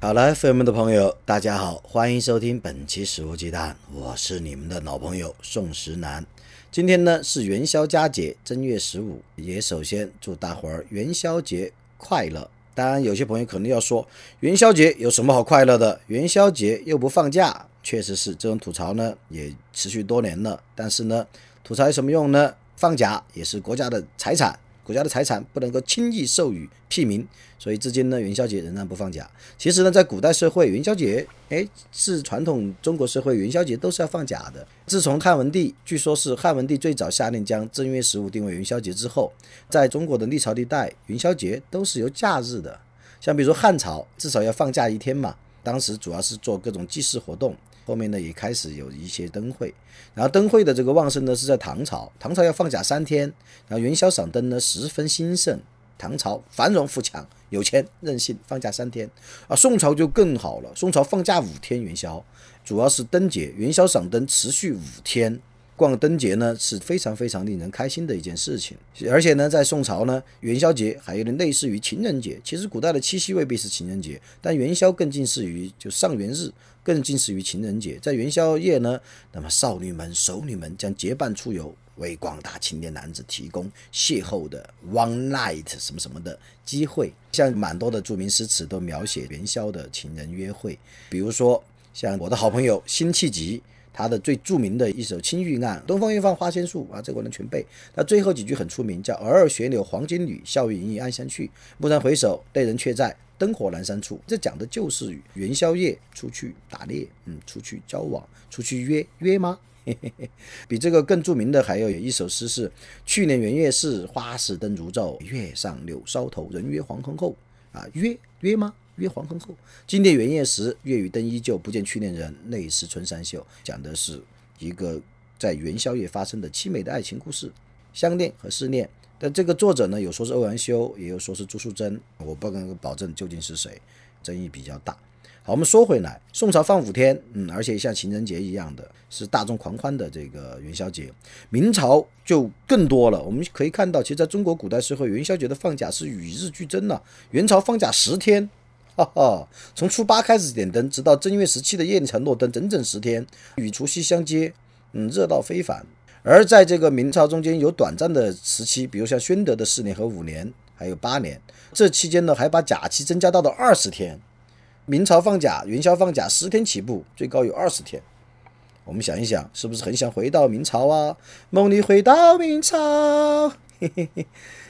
好了，FM 的朋友，大家好，欢迎收听本期《史无忌惮》，我是你们的老朋友宋时南。今天呢是元宵佳节，正月十五，也首先祝大伙儿元宵节快乐。当然，有些朋友可能要说，元宵节有什么好快乐的？元宵节又不放假，确实是这种吐槽呢，也持续多年了。但是呢，吐槽有什么用呢？放假也是国家的财产。国家的财产不能够轻易授予屁民，所以至今呢，元宵节仍然不放假。其实呢，在古代社会，元宵节，哎，是传统中国社会元宵节都是要放假的。自从汉文帝，据说是汉文帝最早下令将正月十五定为元宵节之后，在中国的历朝历代，元宵节都是由假日的。像比如说汉朝，至少要放假一天嘛，当时主要是做各种祭祀活动。后面呢也开始有一些灯会，然后灯会的这个旺盛呢是在唐朝，唐朝要放假三天，然后元宵赏灯呢十分兴盛，唐朝繁荣富强，有钱任性，放假三天啊。宋朝就更好了，宋朝放假五天元宵，主要是灯节，元宵赏灯持续五天。逛灯节呢是非常非常令人开心的一件事情，而且呢，在宋朝呢，元宵节还有点类似于情人节。其实古代的七夕未必是情人节，但元宵更近似于就上元日，更近似于情人节。在元宵夜呢，那么少女们、熟女们将结伴出游，为广大青年男子提供邂逅的 one night 什么什么的机会。像蛮多的著名诗词都描写元宵的情人约会，比如说像我的好朋友辛弃疾。他的最著名的一首《青玉案》，东方月放花千树啊，这个我能全背。他最后几句很出名，叫“尔尔雪柳黄金缕，笑语盈盈暗香去。蓦然回首，泪人却在灯火阑珊处。”这讲的就是元宵夜出去打猎，嗯，出去交往，出去约约吗？嘿嘿嘿比这个更著名的还要有一首诗是：“去年元月是花市灯如昼，月上柳梢头，人约黄昏后。”啊，约约吗？约黄昏后，今年元夜时，月与灯依旧，不见去年人，泪湿春衫袖。讲的是一个在元宵夜发生的凄美的爱情故事，相恋和失恋。但这个作者呢，有说是欧阳修，也有说是朱淑珍，我不敢保证究竟是谁，争议比较大。好，我们说回来，宋朝放五天，嗯，而且像情人节一样的是大众狂欢的这个元宵节。明朝就更多了，我们可以看到，其实在中国古代社会，元宵节的放假是与日俱增了。元朝放假十天。哈哈，从初八开始点灯，直到正月十七的夜里才落灯，整整十天，与除夕相接，嗯，热闹非凡。而在这个明朝中间有短暂的时期，比如像宣德的四年和五年，还有八年，这期间呢还把假期增加到了二十天。明朝放假元宵放假十天起步，最高有二十天。我们想一想，是不是很想回到明朝啊？梦里回到明朝。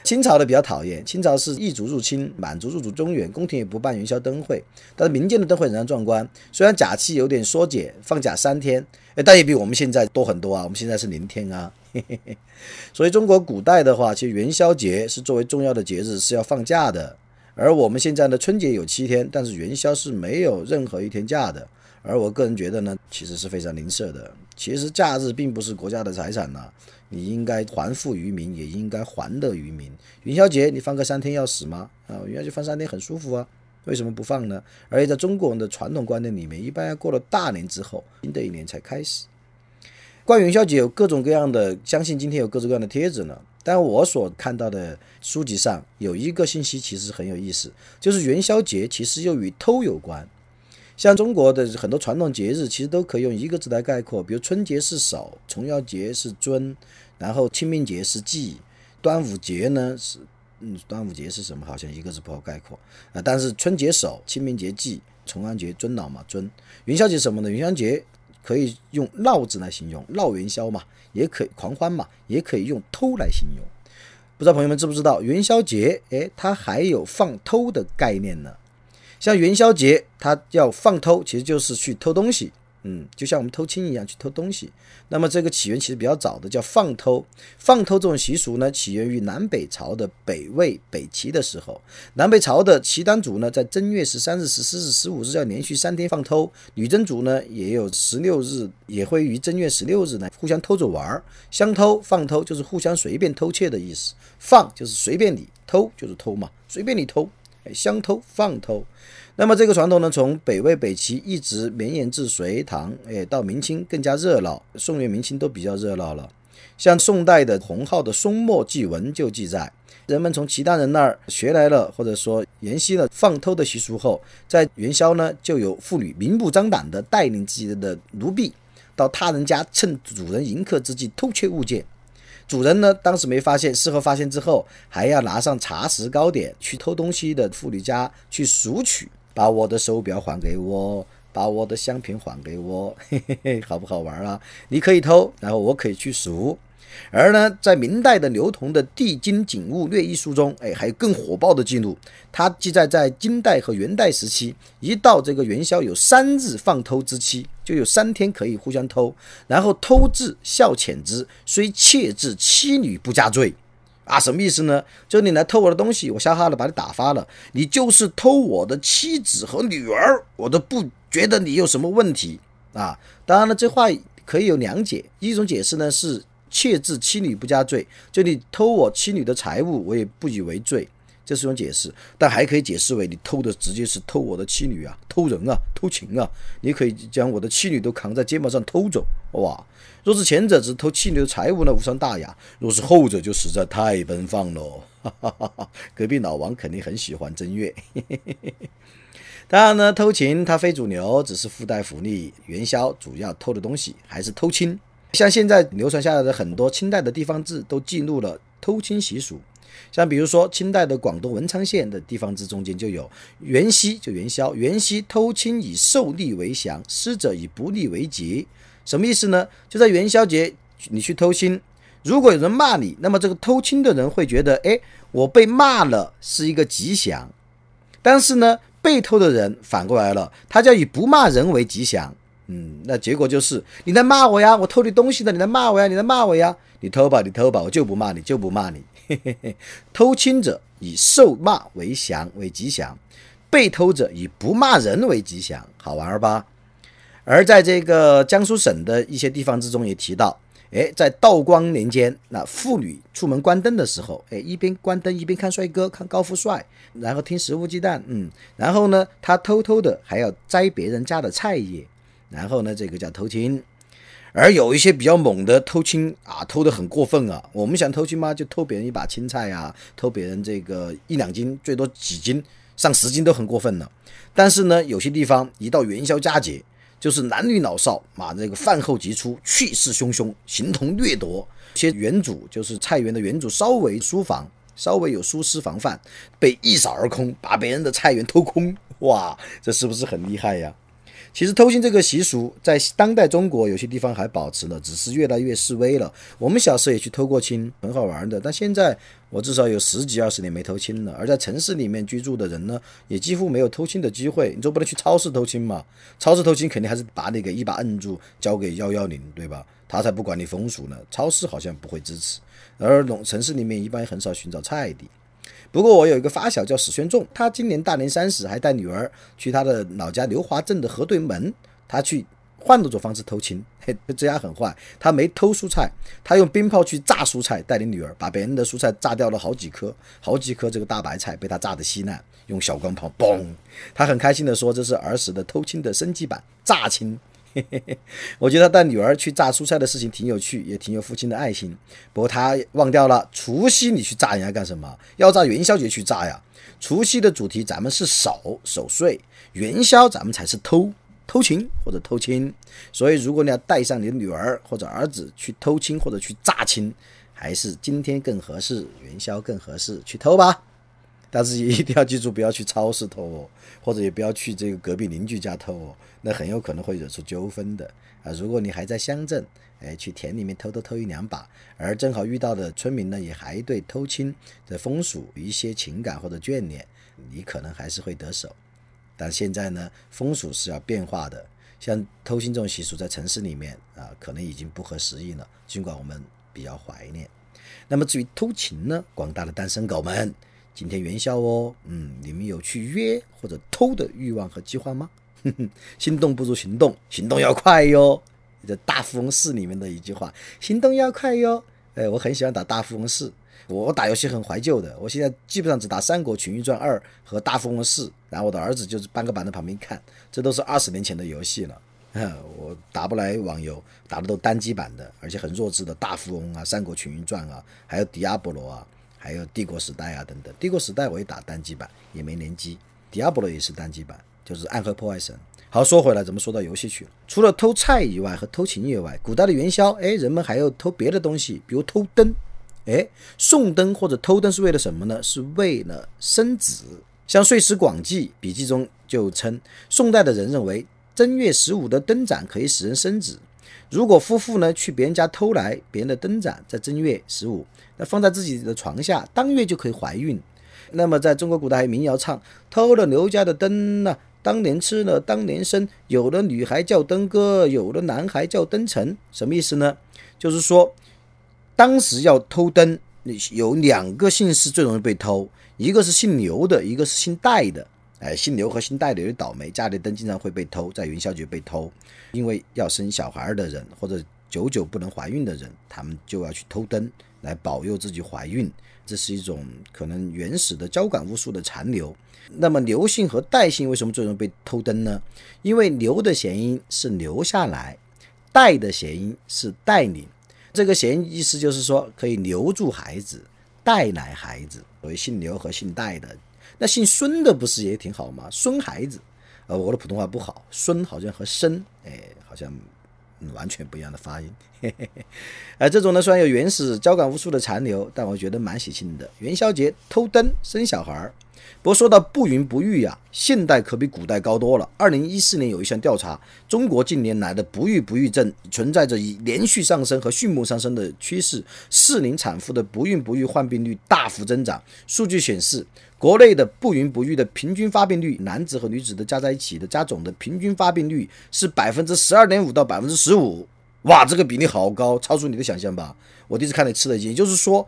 清 朝的比较讨厌，清朝是异族入侵，满族入主中原，宫廷也不办元宵灯会，但是民间的灯会仍然壮观。虽然假期有点缩减，放假三天，哎，但也比我们现在多很多啊。我们现在是零天啊，所以中国古代的话，其实元宵节是作为重要的节日是要放假的，而我们现在的春节有七天，但是元宵是没有任何一天假的。而我个人觉得呢，其实是非常吝啬的。其实假日并不是国家的财产呐。你应该还富于民，也应该还乐于民。元宵节你放个三天要死吗？啊，元宵节放三天很舒服啊，为什么不放呢？而且在中国人的传统观念里面，一般要过了大年之后，新的一年才开始。关于元宵节有各种各样的，相信今天有各种各样的帖子呢。但我所看到的书籍上有一个信息其实很有意思，就是元宵节其实又与偷有关。像中国的很多传统节日，其实都可以用一个字来概括，比如春节是守，重阳节是尊，然后清明节是祭，端午节呢是，嗯，端午节是什么？好像一个字不好概括啊。但是春节守，清明节祭，重阳节尊老嘛尊。元宵节什么呢？元宵节可以用闹字来形容，闹元宵嘛，也可以狂欢嘛，也可以用偷来形容。不知道朋友们知不知道元宵节？哎，它还有放偷的概念呢。像元宵节，它要放偷，其实就是去偷东西嗯，就像我们偷亲一样去偷东西。那么这个起源其实比较早的，叫放偷。放偷这种习俗呢，起源于南北朝的北魏、北齐的时候。南北朝的契丹族呢，在正月十三日、十四日、十五日要连续三天放偷。女真族呢，也有十六日，也会于正月十六日呢互相偷着玩儿。相偷、放偷就是互相随便偷窃的意思。放就是随便你，偷就是偷嘛，随便你偷。哎，相偷、放偷。那么这个传统呢，从北魏、北齐一直绵延至隋唐，哎，到明清更加热闹。宋元明清都比较热闹了。像宋代的洪浩的《松墨记文》就记载，人们从契丹人那儿学来了，或者说沿袭了放偷的习俗后，在元宵呢，就有妇女明目张胆地带领自己的奴婢到他人家，趁主人迎客之际偷窃物件。主人呢，当时没发现，事后发现之后，还要拿上茶食糕点去偷东西的妇女家去赎取。把我的手表还给我，把我的香瓶还给我，嘿嘿嘿，好不好玩啊？你可以偷，然后我可以去数。而呢，在明代的刘同的《帝京景物略一书》中，哎，还有更火爆的记录。它记载在金代和元代时期，一到这个元宵有三日放偷之期，就有三天可以互相偷，然后偷至孝遣之，虽窃至妻女不加罪。啊，什么意思呢？就你来偷我的东西，我吓哈了，把你打发了，你就是偷我的妻子和女儿，我都不觉得你有什么问题啊。当然了，这话可以有两解，一种解释呢是窃制妻女不加罪，就你偷我妻女的财物，我也不以为罪。这是一种解释，但还可以解释为你偷的直接是偷我的妻女啊，偷人啊，偷情啊！你可以将我的妻女都扛在肩膀上偷走，哇！若是前者只偷妻女的财物呢，无伤大雅；若是后者，就实在太奔放喽。哈哈哈哈隔壁老王肯定很喜欢正月。当然呢，偷情它非主流，只是附带福利。元宵主要偷的东西还是偷亲，像现在流传下来的很多清代的地方志都记录了偷亲习俗。像比如说，清代的广东文昌县的地方志中间就有元夕，就元宵，元夕偷亲以受利为祥，失者以不利为吉。什么意思呢？就在元宵节，你去偷亲，如果有人骂你，那么这个偷亲的人会觉得，哎，我被骂了是一个吉祥。但是呢，被偷的人反过来了，他就以不骂人为吉祥。嗯，那结果就是你在骂我呀，我偷你东西的，你在骂我呀，你在骂我呀，你偷吧，你偷吧，我就不骂你，就不骂你。嘿嘿嘿，偷亲者以受骂为祥为吉祥，被偷者以不骂人为吉祥，好玩儿吧？而在这个江苏省的一些地方之中也提到，哎，在道光年间，那妇女出门关灯的时候，哎，一边关灯一边看帅哥，看高富帅，然后听食物鸡蛋，嗯，然后呢，他偷偷的还要摘别人家的菜叶，然后呢，这个叫偷亲。而有一些比较猛的偷亲啊，偷的很过分啊！我们想偷亲吗？就偷别人一把青菜啊，偷别人这个一两斤，最多几斤，上十斤都很过分了。但是呢，有些地方一到元宵佳节，就是男女老少啊，这个饭后即出，气势汹汹，形同掠夺。些园主就是菜园的园主，稍微疏防，稍微有疏失防范，被一扫而空，把别人的菜园偷空。哇，这是不是很厉害呀？其实偷亲这个习俗在当代中国有些地方还保持了，只是越来越式微了。我们小时候也去偷过亲，很好玩的。但现在我至少有十几二十年没偷亲了。而在城市里面居住的人呢，也几乎没有偷亲的机会。你总不能去超市偷亲嘛？超市偷亲肯定还是把你给一把摁住，交给幺幺零，对吧？他才不管你风俗呢。超市好像不会支持，而农城市里面一般很少寻找菜地。不过我有一个发小叫史宣仲，他今年大年三十还带女儿去他的老家刘华镇的河对门，他去换了种方式偷亲。嘿，这家很坏，他没偷蔬菜，他用鞭炮去炸蔬菜，带领女儿把别人的蔬菜炸掉了好几颗，好几颗这个大白菜被他炸得稀烂，用小钢炮嘣，他很开心的说这是儿时的偷亲的升级版，炸亲。我觉得带女儿去炸蔬菜的事情挺有趣，也挺有父亲的爱心。不过他忘掉了，除夕你去炸人家干什么？要炸元宵节去炸呀。除夕的主题咱们是守守岁，元宵咱们才是偷偷情或者偷亲。所以如果你要带上你的女儿或者儿子去偷亲或者去炸亲，还是今天更合适，元宵更合适，去偷吧。但是一定要记住，不要去超市偷哦，或者也不要去这个隔壁邻居家偷哦，那很有可能会惹出纠纷的啊。如果你还在乡镇，哎，去田里面偷偷偷一两把，而正好遇到的村民呢，也还对偷亲的风俗一些情感或者眷恋，你可能还是会得手。但现在呢，风俗是要变化的。像偷心这种习俗，在城市里面啊，可能已经不合时宜了。尽管我们比较怀念。那么至于偷情呢，广大的单身狗们，今天元宵哦，嗯，你们有去约或者偷的欲望和计划吗？心动不如行动，行动要快哟。这大富翁四里面的一句话，行动要快哟。哎，我很喜欢打大富翁四，我打游戏很怀旧的，我现在基本上只打《三国群英传二》和大富翁四，然后我的儿子就是搬个板在旁边看，这都是二十年前的游戏了。我打不来网游，打的都单机版的，而且很弱智的大富翁啊、三国群英传啊，还有迪亚波罗啊，还有帝国时代啊等等。帝国时代我也打单机版，也没联机。迪亚波罗也是单机版，就是暗黑破坏神。好，说回来，怎么说到游戏去了？除了偷菜以外和偷情以外，古代的元宵，哎，人们还要偷别的东西，比如偷灯。哎，送灯或者偷灯是为了什么呢？是为了生子。像《岁时广记》笔记中就称，宋代的人认为。正月十五的灯盏可以使人生子。如果夫妇呢去别人家偷来别人的灯盏，在正月十五，那放在自己的床下，当月就可以怀孕。那么在中国古代还有民谣唱：偷了刘家的灯呢，当年吃了当年生。有的女孩叫灯哥，有的男孩叫灯臣。什么意思呢？就是说，当时要偷灯，有两个姓氏最容易被偷，一个是姓刘的，一个是姓戴的。哎，姓刘和姓戴的有点倒霉，家里灯经常会被偷，在元宵节被偷。因为要生小孩的人或者久久不能怀孕的人，他们就要去偷灯来保佑自己怀孕。这是一种可能原始的交感巫术的残留。那么刘姓和戴姓为什么最容易被偷灯呢？因为刘的谐音是留下来，戴的谐音是带领。这个谐音意思就是说可以留住孩子，带来孩子。所以姓刘和姓戴的。那姓孙的不是也挺好吗？孙孩子，呃，我的普通话不好，孙好像和生，哎，好像完全不一样的发音。哎，这种呢虽然有原始交感巫术的残留，但我觉得蛮喜庆的。元宵节偷灯生小孩儿。不过说到不孕不育呀，现代可比古代高多了。二零一四年有一项调查，中国近年来的不育不育症存在着以连续上升和迅猛上升的趋势，适龄产妇的不孕不育患病率大幅增长。数据显示，国内的不孕不育的平均发病率，男子和女子的加在一起的加总的平均发病率是百分之十二点五到百分之十五。哇，这个比例好高，超出你的想象吧？我第一次看你吃了一惊，也就是说。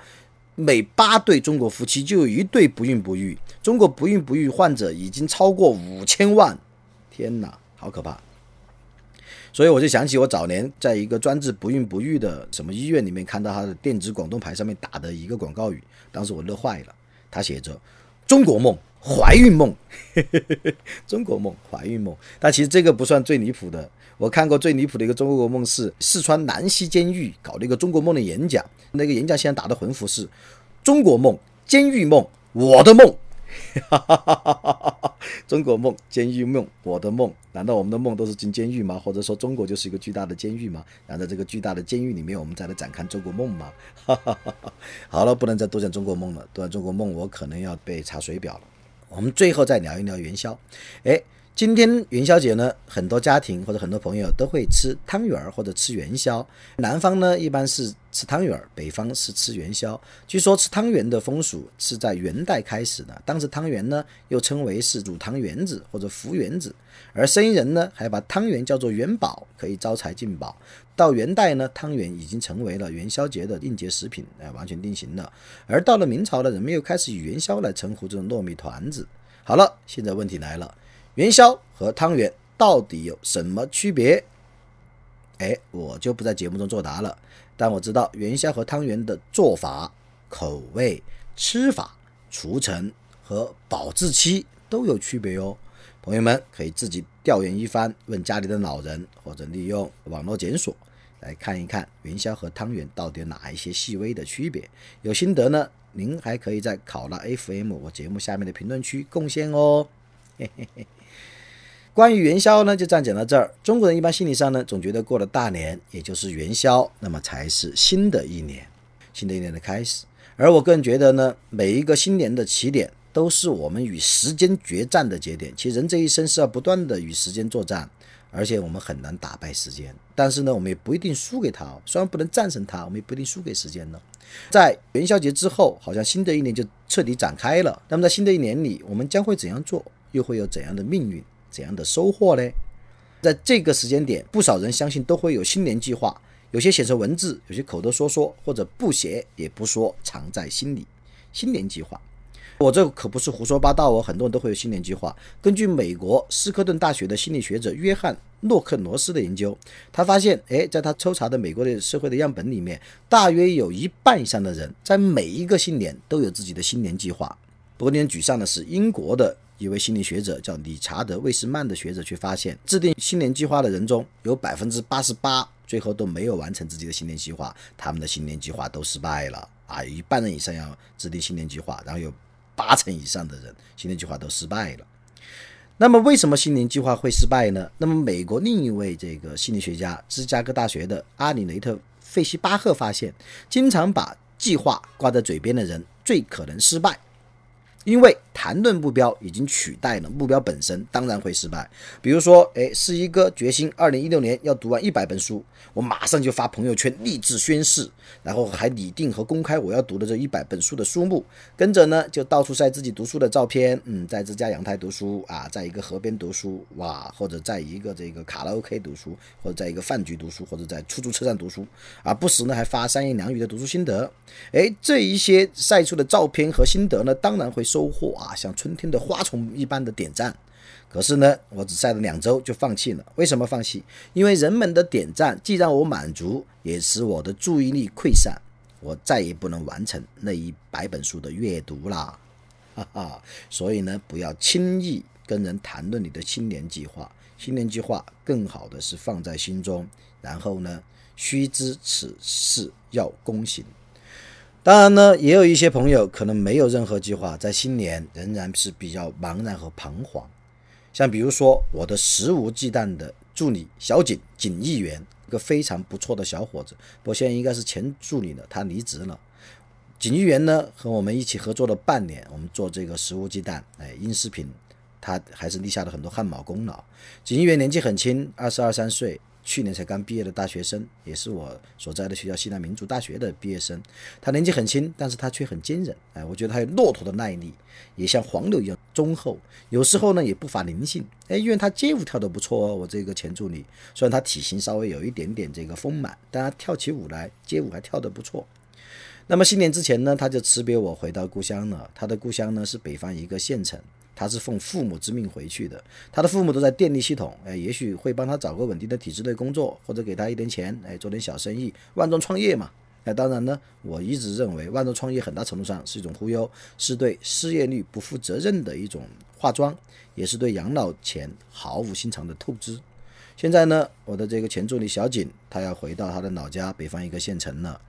每八对中国夫妻就有一对不孕不育，中国不孕不育患者已经超过五千万，天哪，好可怕！所以我就想起我早年在一个专治不孕不育的什么医院里面看到他的电子广东牌上面打的一个广告语，当时我乐坏了，他写着“中国梦”。怀孕梦，中国梦，怀孕梦。但其实这个不算最离谱的。我看过最离谱的一个中国梦是四川南溪监狱搞了一个中国梦的演讲，那个演讲现在打的横幅是“中国梦，监狱梦，我的梦”。哈哈哈！中国梦，监狱梦，我的梦，难道我们的梦都是进监狱吗？或者说中国就是一个巨大的监狱吗？难道这个巨大的监狱里面，我们再来展开中国梦吗？哈哈哈哈好了，不能再多讲中国梦了，多讲中国梦我可能要被查水表了。我们最后再聊一聊元宵。哎，今天元宵节呢，很多家庭或者很多朋友都会吃汤圆儿或者吃元宵。南方呢一般是吃汤圆儿，北方是吃元宵。据说吃汤圆的风俗是在元代开始的，当时汤圆呢又称为是煮汤圆子或者福圆子，而生意人呢还把汤圆叫做元宝，可以招财进宝。到元代呢，汤圆已经成为了元宵节的应节食品，哎，完全定型了。而到了明朝呢，人们又开始以元宵来称呼这种糯米团子。好了，现在问题来了，元宵和汤圆到底有什么区别？哎，我就不在节目中作答了。但我知道元宵和汤圆的做法、口味、吃法、储存和保质期都有区别哟。朋友们可以自己调研一番，问家里的老人，或者利用网络检索。来看一看元宵和汤圆到底有哪一些细微的区别？有心得呢，您还可以在考拉 FM 我节目下面的评论区贡献哦。嘿嘿嘿。关于元宵呢，就这样讲到这儿。中国人一般心理上呢，总觉得过了大年，也就是元宵，那么才是新的一年，新的一年的开始。而我个人觉得呢，每一个新年的起点，都是我们与时间决战的节点。其实人这一生是要不断的与时间作战。而且我们很难打败时间，但是呢，我们也不一定输给他。虽然不能战胜他，我们也不一定输给时间呢。在元宵节之后，好像新的一年就彻底展开了。那么在新的一年里，我们将会怎样做？又会有怎样的命运？怎样的收获呢？在这个时间点，不少人相信都会有新年计划，有些写成文字，有些口头说说，或者不写也不说，藏在心里。新年计划，我这可不是胡说八道哦，很多人都会有新年计划。根据美国斯科顿大学的心理学者约翰洛克罗斯的研究，他发现，哎，在他抽查的美国的社会的样本里面，大约有一半以上的人在每一个新年都有自己的新年计划。不过令人沮丧的是，英国的。一位心理学者叫理查德·魏斯曼的学者却发现，制定新年计划的人中有百分之八十八最后都没有完成自己的新年计划，他们的新年计划都失败了啊！一半人以上要制定新年计划，然后有八成以上的人新年计划都失败了。那么为什么新年计划会失败呢？那么美国另一位这个心理学家，芝加哥大学的阿里雷特·费希巴赫发现，经常把计划挂在嘴边的人最可能失败。因为谈论目标已经取代了目标本身，当然会失败。比如说，哎，是一个决心，二零一六年要读完一百本书，我马上就发朋友圈励志宣誓，然后还拟定和公开我要读的这一百本书的书目，跟着呢就到处晒自己读书的照片，嗯，在自家阳台读书啊，在一个河边读书，哇，或者在一个这个卡拉 OK 读书，或者在一个饭局读书，或者在出租车上读书，啊，不时呢还发三言两语的读书心得，哎，这一些晒出的照片和心得呢，当然会收获啊，像春天的花丛一般的点赞。可是呢，我只晒了两周就放弃了。为什么放弃？因为人们的点赞既让我满足，也使我的注意力溃散，我再也不能完成那一百本书的阅读啦。哈哈，所以呢，不要轻易跟人谈论你的新年计划。新年计划更好的是放在心中，然后呢，须知此事要躬行。当然呢，也有一些朋友可能没有任何计划，在新年仍然是比较茫然和彷徨。像比如说，我的肆无忌惮的助理小景景议员，一个非常不错的小伙子，不过现在应该是前助理了，他离职了。景议员呢，和我们一起合作了半年，我们做这个食无忌惮，哎，音视频，他还是立下了很多汗马功劳。景议员年纪很轻，二十二三岁。去年才刚毕业的大学生，也是我所在的学校西南民族大学的毕业生。他年纪很轻，但是他却很坚韧。哎，我觉得他有骆驼的耐力，也像黄牛一样忠厚。有时候呢，也不乏灵性。哎，因为他街舞跳得不错哦。我这个前助理，虽然他体型稍微有一点点这个丰满，但他跳起舞来，街舞还跳得不错。那么新年之前呢，他就辞别我回到故乡了。他的故乡呢是北方一个县城。他是奉父母之命回去的，他的父母都在电力系统，哎，也许会帮他找个稳定的体制内工作，或者给他一点钱，哎，做点小生意，万众创业嘛。哎，当然呢，我一直认为万众创业很大程度上是一种忽悠，是对失业率不负责任的一种化妆，也是对养老钱毫无心肠的透支。现在呢，我的这个前助理小景，他要回到他的老家北方一个县城了，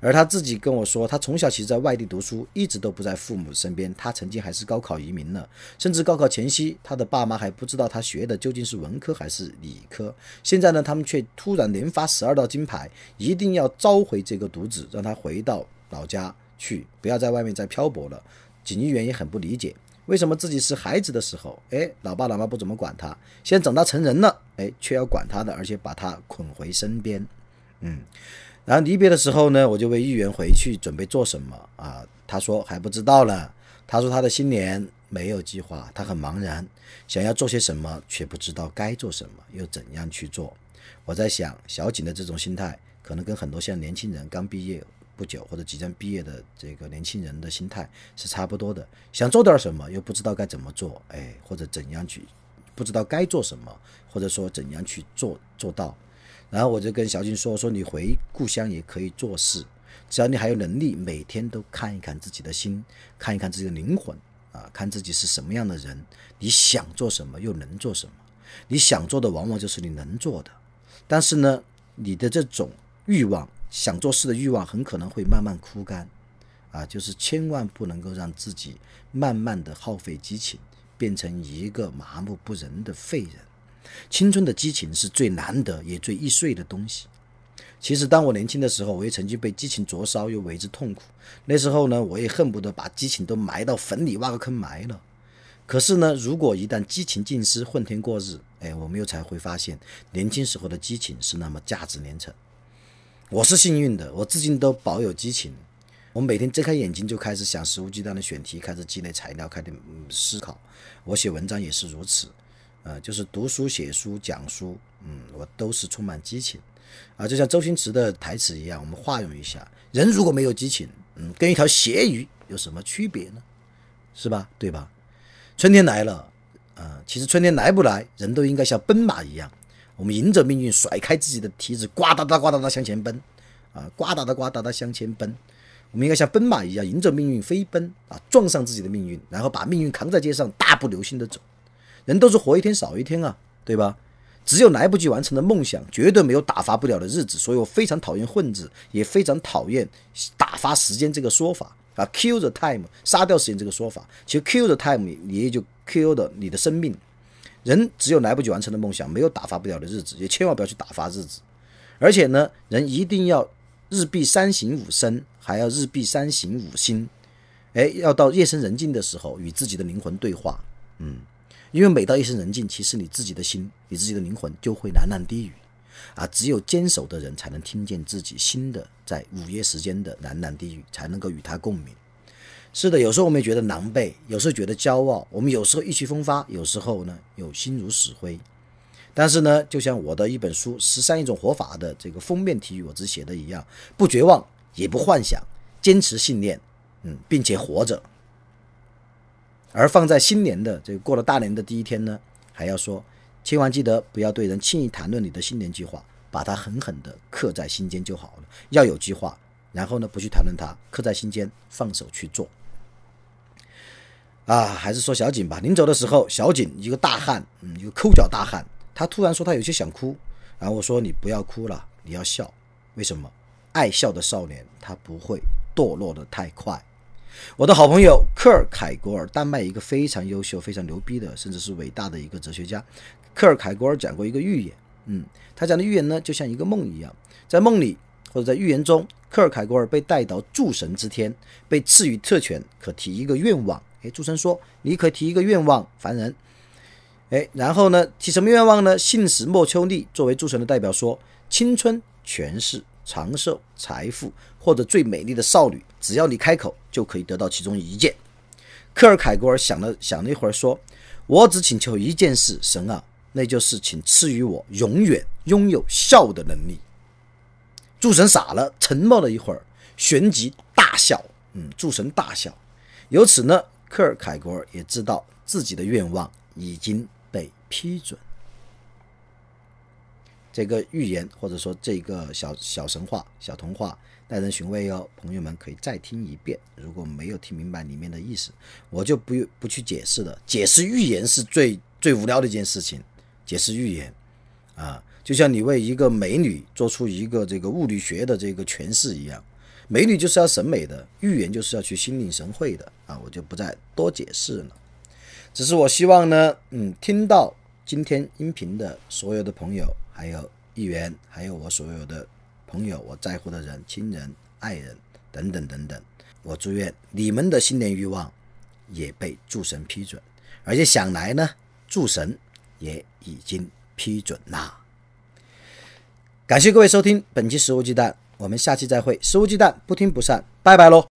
而他自己跟我说，他从小其实在外地读书，一直都不在父母身边。他曾经还是高考移民呢，甚至高考前夕，他的爸妈还不知道他学的究竟是文科还是理科。现在呢，他们却突然连发十二道金牌，一定要召回这个独子，让他回到老家去，不要在外面再漂泊了。景议员也很不理解。为什么自己是孩子的时候，哎，老爸老妈不怎么管他，现在长大成人了，哎，却要管他的，而且把他捆回身边，嗯，然后离别的时候呢，我就问议员回去准备做什么啊？他说还不知道呢。他说他的新年没有计划，他很茫然，想要做些什么，却不知道该做什么，又怎样去做。我在想，小景的这种心态，可能跟很多像年轻人刚毕业。不久或者即将毕业的这个年轻人的心态是差不多的，想做点什么又不知道该怎么做，哎，或者怎样去，不知道该做什么，或者说怎样去做做到。然后我就跟小金说：“说你回故乡也可以做事，只要你还有能力，每天都看一看自己的心，看一看自己的灵魂啊，看自己是什么样的人，你想做什么又能做什么？你想做的往往就是你能做的，但是呢，你的这种欲望。”想做事的欲望很可能会慢慢枯干，啊，就是千万不能够让自己慢慢的耗费激情，变成一个麻木不仁的废人。青春的激情是最难得也最易碎的东西。其实当我年轻的时候，我也曾经被激情灼烧，又为之痛苦。那时候呢，我也恨不得把激情都埋到坟里，挖个坑埋了。可是呢，如果一旦激情尽失，混天过日，哎，我们又才会发现，年轻时候的激情是那么价值连城。我是幸运的，我至今都保有激情。我每天睁开眼睛就开始想肆无忌惮的选题，开始积累材料，开始思考。我写文章也是如此。呃，就是读书、写书、讲书，嗯，我都是充满激情，啊，就像周星驰的台词一样，我们化用一下，人如果没有激情，嗯，跟一条咸鱼有什么区别呢？是吧？对吧？春天来了，啊，其实春天来不来，人都应该像奔马一样，我们迎着命运甩开自己的蹄子，呱嗒嗒呱嗒嗒向前奔，啊，呱嗒嗒呱嗒嗒向前奔。我们应该像奔马一样，迎着命运飞奔啊，撞上自己的命运，然后把命运扛在肩上，大步流星的走。人都是活一天少一天啊，对吧？只有来不及完成的梦想，绝对没有打发不了的日子。所以我非常讨厌混子，也非常讨厌打发时间这个说法啊，kill the time，杀掉时间这个说法。其实 kill the time 也就 kill 的你的生命。人只有来不及完成的梦想，没有打发不了的日子，也千万不要去打发日子。而且呢，人一定要日必三省吾身。还要日必三省吾心，哎，要到夜深人静的时候与自己的灵魂对话，嗯，因为每到夜深人静，其实你自己的心、你自己的灵魂就会喃喃低语，啊，只有坚守的人才能听见自己心的在午夜时间的喃喃低语，才能够与他共鸣。是的，有时候我们也觉得狼狈，有时候觉得骄傲，我们有时候意气风发，有时候呢又心如死灰。但是呢，就像我的一本书《十三亿种活法》的这个封面题语我只写的一样，不绝望。也不幻想，坚持信念，嗯，并且活着。而放在新年的这个过了大年的第一天呢，还要说，千万记得不要对人轻易谈论你的新年计划，把它狠狠地刻在心间就好了。要有计划，然后呢，不去谈论它，刻在心间，放手去做。啊，还是说小景吧。临走的时候，小景一个大汉，嗯，一个抠脚大汉，他突然说他有些想哭，然后我说你不要哭了，你要笑，为什么？爱笑的少年，他不会堕落的太快。我的好朋友克尔凯郭尔，丹麦一个非常优秀、非常牛逼的，甚至是伟大的一个哲学家。克尔凯郭尔讲过一个寓言，嗯，他讲的寓言呢，就像一个梦一样，在梦里或者在寓言中，克尔凯郭尔被带到诸神之天，被赐予特权，可提一个愿望。哎，诸神说，你可以提一个愿望，凡人。哎，然后呢，提什么愿望呢？信使莫丘利作为诸神的代表说，青春、权势。长寿、财富或者最美丽的少女，只要你开口，就可以得到其中一件。科尔凯郭尔想了想了一会儿，说：“我只请求一件事，神啊，那就是请赐予我永远拥有笑的能力。”诸神傻了，沉默了一会儿，旋即大笑。嗯，诸神大笑。由此呢，科尔凯郭尔也知道自己的愿望已经被批准。这个寓言或者说这个小小神话、小童话耐人寻味哦，朋友们可以再听一遍。如果没有听明白里面的意思，我就不不去解释了。解释预言是最最无聊的一件事情。解释预言啊，就像你为一个美女做出一个这个物理学的这个诠释一样。美女就是要审美的，预言就是要去心领神会的啊，我就不再多解释了。只是我希望呢，嗯，听到今天音频的所有的朋友。还有议员，还有我所有的朋友，我在乎的人、亲人、爱人等等等等，我祝愿你们的新年欲望也被诸神批准，而且想来呢，诸神也已经批准啦。感谢各位收听本期《食物鸡蛋》，我们下期再会，《食物鸡蛋》不听不散，拜拜喽。